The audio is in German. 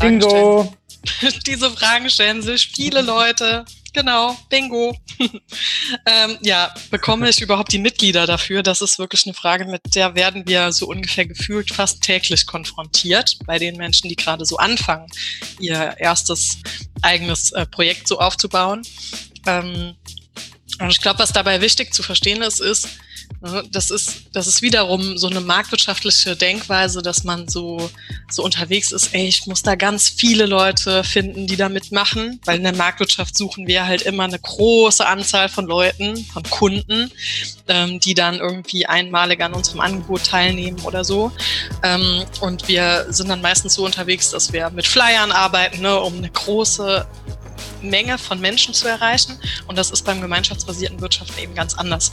Fragen Bingo. stellen. Diese Fragen stellen sich viele Leute. Genau, Bingo. ähm, ja, bekomme ich überhaupt die Mitglieder dafür? Das ist wirklich eine Frage, mit der werden wir so ungefähr gefühlt fast täglich konfrontiert bei den Menschen, die gerade so anfangen, ihr erstes eigenes äh, Projekt so aufzubauen. Ähm, und ich glaube, was dabei wichtig zu verstehen ist, ist, das ist, das ist wiederum so eine marktwirtschaftliche Denkweise, dass man so, so unterwegs ist, ey, ich muss da ganz viele Leute finden, die da mitmachen, weil in der Marktwirtschaft suchen wir halt immer eine große Anzahl von Leuten, von Kunden, ähm, die dann irgendwie einmalig an unserem Angebot teilnehmen oder so. Ähm, und wir sind dann meistens so unterwegs, dass wir mit Flyern arbeiten, ne, um eine große Menge von Menschen zu erreichen. Und das ist beim gemeinschaftsbasierten Wirtschaften eben ganz anders.